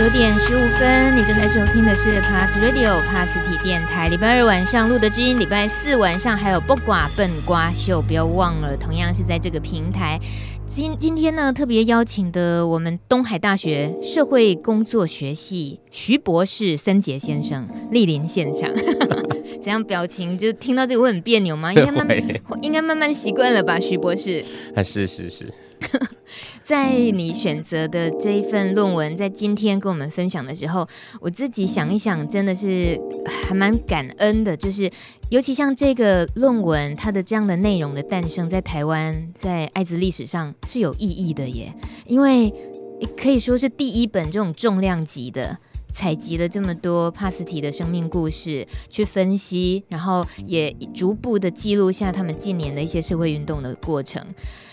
九点十五分，你正在收听的是 Pass Radio Pass 体电台。礼拜二晚上录的知音，礼拜四晚上还有不寡笨瓜秀，不要忘了，同样是在这个平台。今今天呢，特别邀请的我们东海大学社会工作学系徐博士森杰先生莅临现场。怎样表情？就听到这个会很别扭吗？应该慢 慢，应该慢慢习惯了吧，徐博士。啊，是是是。在你选择的这一份论文，在今天跟我们分享的时候，我自己想一想，真的是 还蛮感恩的。就是尤其像这个论文，它的这样的内容的诞生，在台湾，在艾滋历史上是有意义的耶，因为可以说是第一本这种重量级的，采集了这么多帕斯提的生命故事去分析，然后也逐步的记录下他们近年的一些社会运动的过程。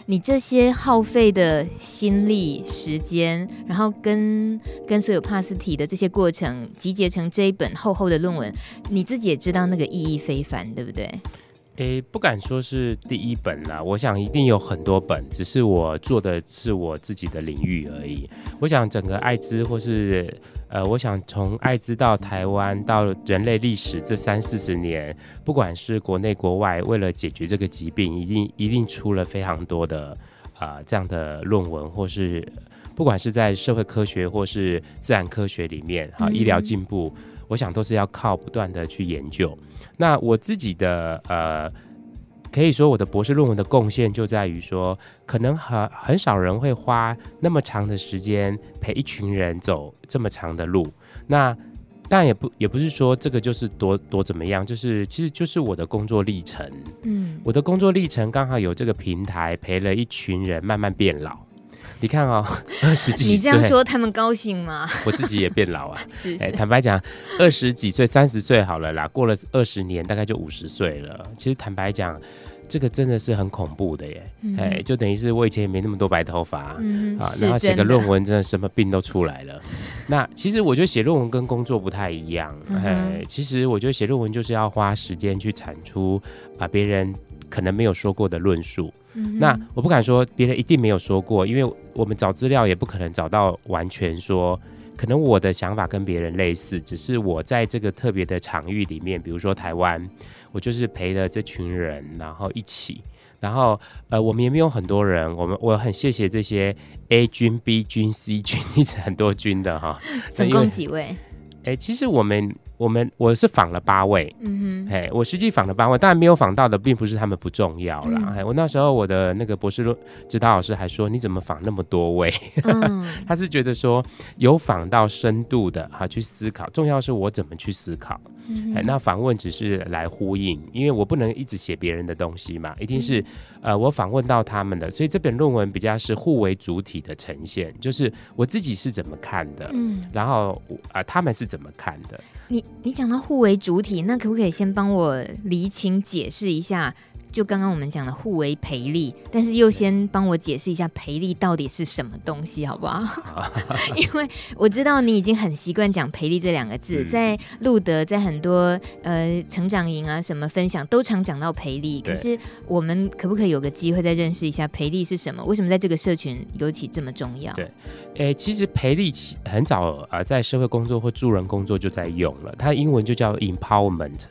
你这些耗费的心力、时间，然后跟跟所有帕斯提的这些过程集结成这一本厚厚的论文，你自己也知道那个意义非凡，对不对？诶，不敢说是第一本啦，我想一定有很多本，只是我做的是我自己的领域而已。我想整个艾滋，或是呃，我想从艾滋到台湾到人类历史这三四十年，不管是国内国外，为了解决这个疾病，一定一定出了非常多的啊、呃、这样的论文，或是不管是在社会科学或是自然科学里面，哈、啊，医疗进步。嗯我想都是要靠不断的去研究。那我自己的呃，可以说我的博士论文的贡献就在于说，可能很很少人会花那么长的时间陪一群人走这么长的路。那但也不也不是说这个就是多多怎么样，就是其实就是我的工作历程。嗯，我的工作历程刚好有这个平台陪了一群人慢慢变老。你看哦，二十几岁，你这样说他们高兴吗？我自己也变老啊。是，是，哎，坦白讲，二十几岁、三十岁好了啦，过了二十年，大概就五十岁了。其实坦白讲，这个真的是很恐怖的耶。嗯、哎，就等于是我以前也没那么多白头发，嗯、啊，然后写个论文，真的什么病都出来了。那其实我觉得写论文跟工作不太一样。嗯、哎，其实我觉得写论文就是要花时间去产出把别人可能没有说过的论述。那我不敢说别人一定没有说过，因为我们找资料也不可能找到完全说，可能我的想法跟别人类似，只是我在这个特别的场域里面，比如说台湾，我就是陪了这群人，然后一起，然后呃，我们也没有很多人，我们我很谢谢这些 A 军、B 军、C 军，一直很多军的哈，总共几位？哎、欸，其实我们。我们我是访了八位，嗯哼，嘿，我实际访了八位，当然没有访到的，并不是他们不重要啦。嗯、嘿，我那时候我的那个博士论指导老师还说，你怎么访那么多位？嗯、他是觉得说有访到深度的哈，去思考，重要是我怎么去思考。那访问只是来呼应，因为我不能一直写别人的东西嘛，一定是、嗯、呃我访问到他们的，所以这本论文比较是互为主体的呈现，就是我自己是怎么看的，嗯，然后啊、呃、他们是怎么看的，你。你讲到互为主体，那可不可以先帮我厘清解释一下？就刚刚我们讲的互为培力，但是又先帮我解释一下培力到底是什么东西，好不好？因为我知道你已经很习惯讲培力这两个字，嗯、在路德，在很多呃成长营啊什么分享都常讲到培力。可是我们可不可以有个机会再认识一下培力是什么？为什么在这个社群尤其这么重要？对，诶，其实培力很早啊、呃，在社会工作或助人工作就在用了，它英文就叫 empowerment。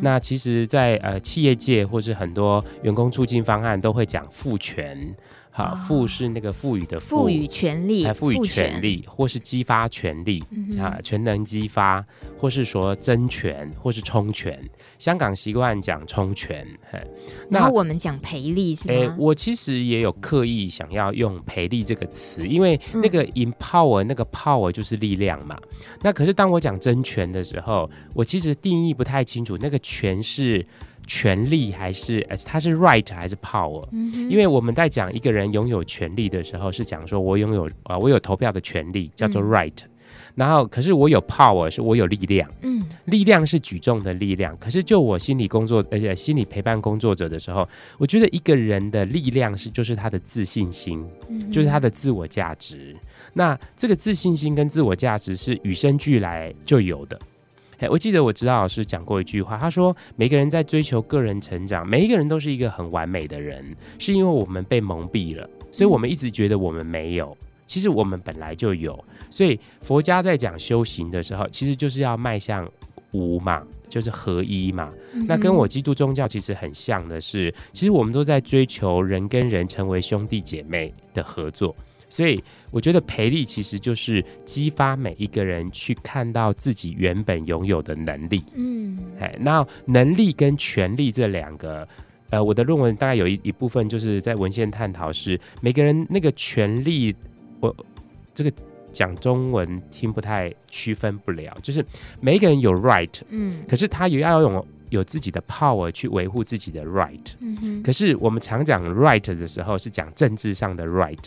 那其实在，在呃企业界或是很多员工促进方案都会讲赋权。好，赋是那个赋予的赋，赋予权利，赋予权利，权或是激发权利，啊，全能激发，或是说争权，或是充权。香港习惯讲充权，那然后我们讲赔力是吗？欸，我其实也有刻意想要用赔力这个词，因为那个 empower，那个 power 就是力量嘛。嗯，那可是当我讲争权的时候，我其实定义不太清楚，那个权是。权利还是呃，它是 right 还是 power？嗯，因为我们在讲一个人拥有权利的时候，是讲说我拥有啊、呃，我有投票的权利，叫做 right。嗯、然后，可是我有 power，是我有力量。嗯，力量是举重的力量。可是，就我心理工作，而且心理陪伴工作者的时候，我觉得一个人的力量是，就是他的自信心，嗯、就是他的自我价值。那这个自信心跟自我价值是与生俱来就有的。我记得我指导老师讲过一句话，他说：“每个人在追求个人成长，每一个人都是一个很完美的人，是因为我们被蒙蔽了，所以我们一直觉得我们没有。其实我们本来就有，所以佛家在讲修行的时候，其实就是要迈向无嘛，就是合一嘛。嗯、那跟我基督宗教其实很像的是，其实我们都在追求人跟人成为兄弟姐妹的合作。所以我觉得培力其实就是激发每一个人去看到自己原本拥有的能力。嗯，哎，那能力跟权力这两个。呃，我的论文大概有一一部分就是在文献探讨是每个人那个权利，我这个讲中文听不太区分不了，就是每一个人有 right，嗯，可是他也要用。有自己的 power 去维护自己的 right，嗯哼，可是我们常讲 right 的时候是讲政治上的 right。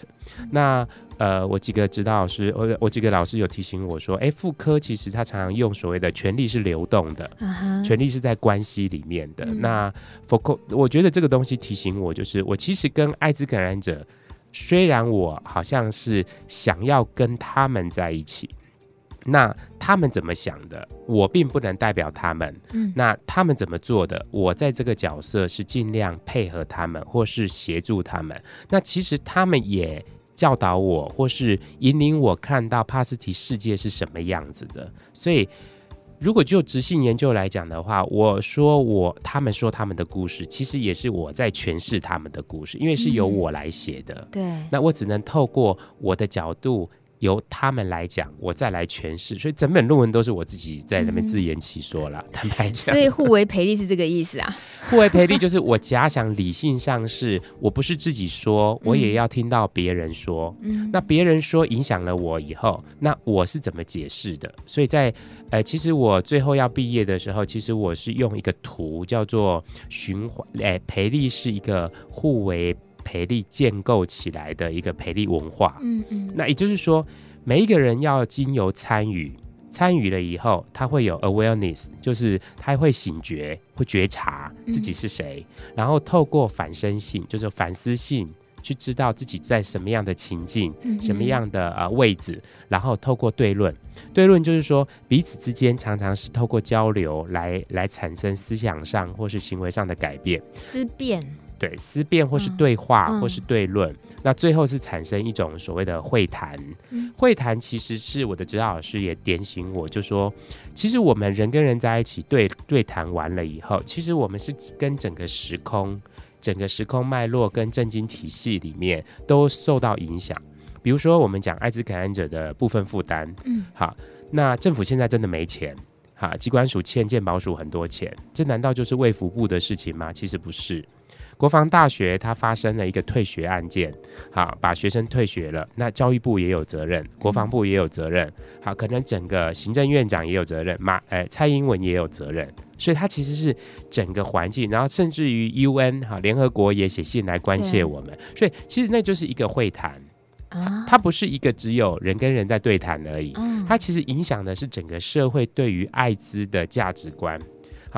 那呃，我几个指导老师，我我几个老师有提醒我说，哎，妇科其实他常常用所谓的权力是流动的，权力是在关系里面的。嗯、那我觉得这个东西提醒我，就是我其实跟艾滋感染者，虽然我好像是想要跟他们在一起。那他们怎么想的，我并不能代表他们。嗯，那他们怎么做的，我在这个角色是尽量配合他们，或是协助他们。那其实他们也教导我，或是引领我看到帕斯提世界是什么样子的。所以，如果就直性研究来讲的话，我说我他们说他们的故事，其实也是我在诠释他们的故事，因为是由我来写的。嗯，对，那我只能透过我的角度。由他们来讲，我再来诠释，所以整本论文都是我自己在那边自圆其说了。嗯、坦白讲，所以互为培力是这个意思啊？互为培力就是我假想理性上是我不是自己说，我也要听到别人说。嗯，那别人说影响了我以后，那我是怎么解释的？所以在呃，其实我最后要毕业的时候，其实我是用一个图叫做循环，哎、呃，培力是一个互为。培力建构起来的一个培力文化，嗯嗯，那也就是说，每一个人要经由参与，参与了以后，他会有 awareness，就是他会醒觉，会觉察自己是谁，嗯、然后透过反身性，就是反思性，去知道自己在什么样的情境，嗯、什么样的呃位置，然后透过对论，对论就是说彼此之间常常是透过交流来来产生思想上或是行为上的改变，思辨。对，思辨或是对话，嗯、或是对论，嗯、那最后是产生一种所谓的会谈。嗯、会谈其实是我的指导老师也点醒我，就说，其实我们人跟人在一起对对谈完了以后，其实我们是跟整个时空、整个时空脉络跟震惊体系里面都受到影响。比如说，我们讲艾滋感染者的部分负担，嗯，好，那政府现在真的没钱，哈，机关署欠健保署很多钱，这难道就是卫福部的事情吗？其实不是。国防大学它发生了一个退学案件，好，把学生退学了，那教育部也有责任，国防部也有责任，好，可能整个行政院长也有责任，马，呃，蔡英文也有责任，所以它其实是整个环境，然后甚至于 UN 哈，联合国也写信来关切我们，所以其实那就是一个会谈，啊，它不是一个只有人跟人在对谈而已，它其实影响的是整个社会对于艾滋的价值观。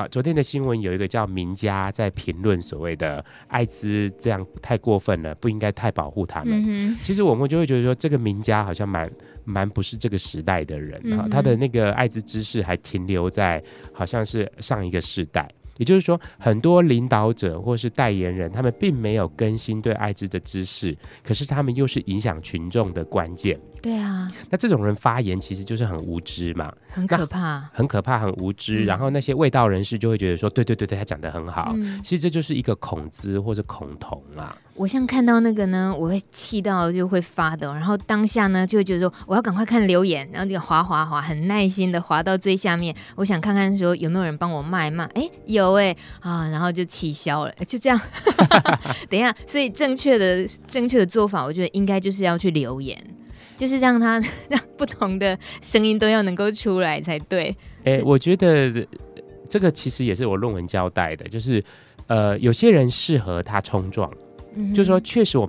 好，昨天的新闻有一个叫名家在评论所谓的艾滋这样太过分了，不应该太保护他们。嗯、其实我们就会觉得说，这个名家好像蛮蛮不是这个时代的人哈，嗯、他的那个艾滋知识还停留在好像是上一个世代。也就是说，很多领导者或是代言人，他们并没有更新对艾滋的知识，可是他们又是影响群众的关键。对啊，那这种人发言其实就是很无知嘛，很可怕，很可怕，很无知。嗯、然后那些味道人士就会觉得说，对对对对，他讲的很好。嗯、其实这就是一个恐滋或者恐同啊。我像看到那个呢，我会气到就会发抖，然后当下呢就会觉得说，我要赶快看留言，然后就滑滑滑，很耐心的滑到最下面，我想看看说有没有人帮我骂骂，哎，有哎。啊，然后就气消了，就这样。等一下，所以正确的正确的做法，我觉得应该就是要去留言，就是让他 让不同的声音都要能够出来才对。哎，这我觉得这个其实也是我论文交代的，就是呃，有些人适合他冲撞。嗯、就是说，确实我们